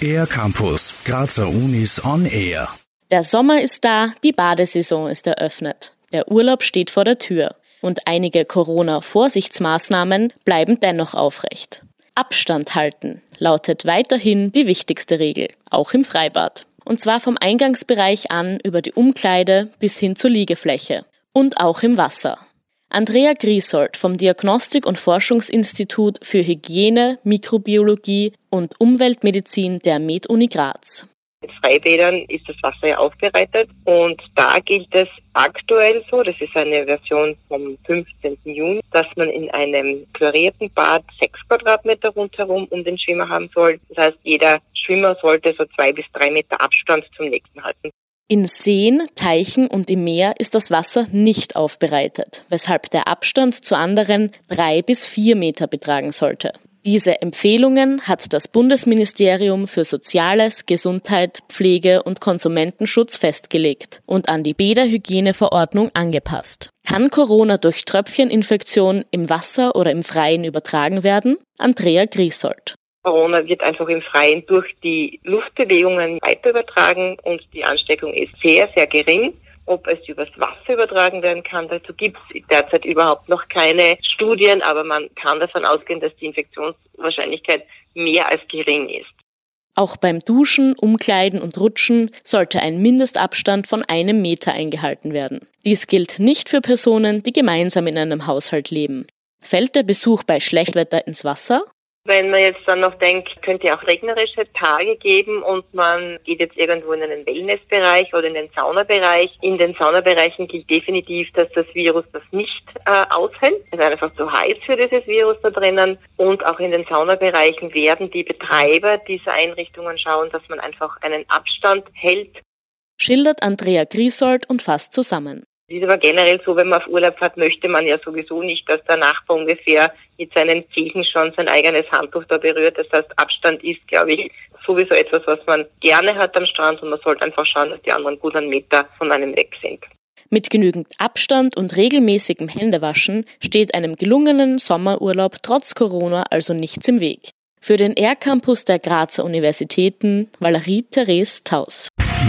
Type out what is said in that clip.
Air Campus, Grazer Unis on Air. Der Sommer ist da, die Badesaison ist eröffnet. Der Urlaub steht vor der Tür. Und einige Corona-Vorsichtsmaßnahmen bleiben dennoch aufrecht. Abstand halten lautet weiterhin die wichtigste Regel, auch im Freibad. Und zwar vom Eingangsbereich an über die Umkleide bis hin zur Liegefläche. Und auch im Wasser. Andrea Griesold vom Diagnostik- und Forschungsinstitut für Hygiene, Mikrobiologie und Umweltmedizin der MedUni Graz. In Freibädern ist das Wasser ja aufbereitet und da gilt es aktuell so, das ist eine Version vom 15. Juni, dass man in einem chlorierten Bad sechs Quadratmeter rundherum um den Schwimmer haben soll. Das heißt, jeder Schwimmer sollte so zwei bis drei Meter Abstand zum nächsten halten. In Seen, Teichen und im Meer ist das Wasser nicht aufbereitet, weshalb der Abstand zu anderen drei bis vier Meter betragen sollte. Diese Empfehlungen hat das Bundesministerium für Soziales, Gesundheit, Pflege und Konsumentenschutz festgelegt und an die Bäderhygieneverordnung angepasst. Kann Corona durch Tröpfcheninfektion im Wasser oder im Freien übertragen werden? Andrea Griesold. Corona wird einfach im Freien durch die Luftbewegungen weiter übertragen und die Ansteckung ist sehr, sehr gering. Ob es übers Wasser übertragen werden kann, dazu gibt es derzeit überhaupt noch keine Studien, aber man kann davon ausgehen, dass die Infektionswahrscheinlichkeit mehr als gering ist. Auch beim Duschen, Umkleiden und Rutschen sollte ein Mindestabstand von einem Meter eingehalten werden. Dies gilt nicht für Personen, die gemeinsam in einem Haushalt leben. Fällt der Besuch bei Schlechtwetter ins Wasser? Wenn man jetzt dann noch denkt, könnte ja auch regnerische Tage geben und man geht jetzt irgendwo in einen Wellnessbereich oder in den Saunabereich. In den Saunabereichen gilt definitiv, dass das Virus das nicht äh, aushält. Es ist einfach zu heiß für dieses Virus da drinnen. Und auch in den Saunabereichen werden die Betreiber dieser Einrichtungen schauen, dass man einfach einen Abstand hält. Schildert Andrea Griesold und fasst zusammen. Ist aber generell so, wenn man auf Urlaub fährt, möchte man ja sowieso nicht, dass der Nachbar ungefähr mit seinen Zehen schon sein eigenes Handtuch da berührt. Das heißt, Abstand ist, glaube ich, sowieso etwas, was man gerne hat am Strand und man sollte einfach schauen, dass die anderen gut einen Meter von einem weg sind. Mit genügend Abstand und regelmäßigem Händewaschen steht einem gelungenen Sommerurlaub trotz Corona also nichts im Weg. Für den R-Campus der Grazer Universitäten Valerie Therese Taus.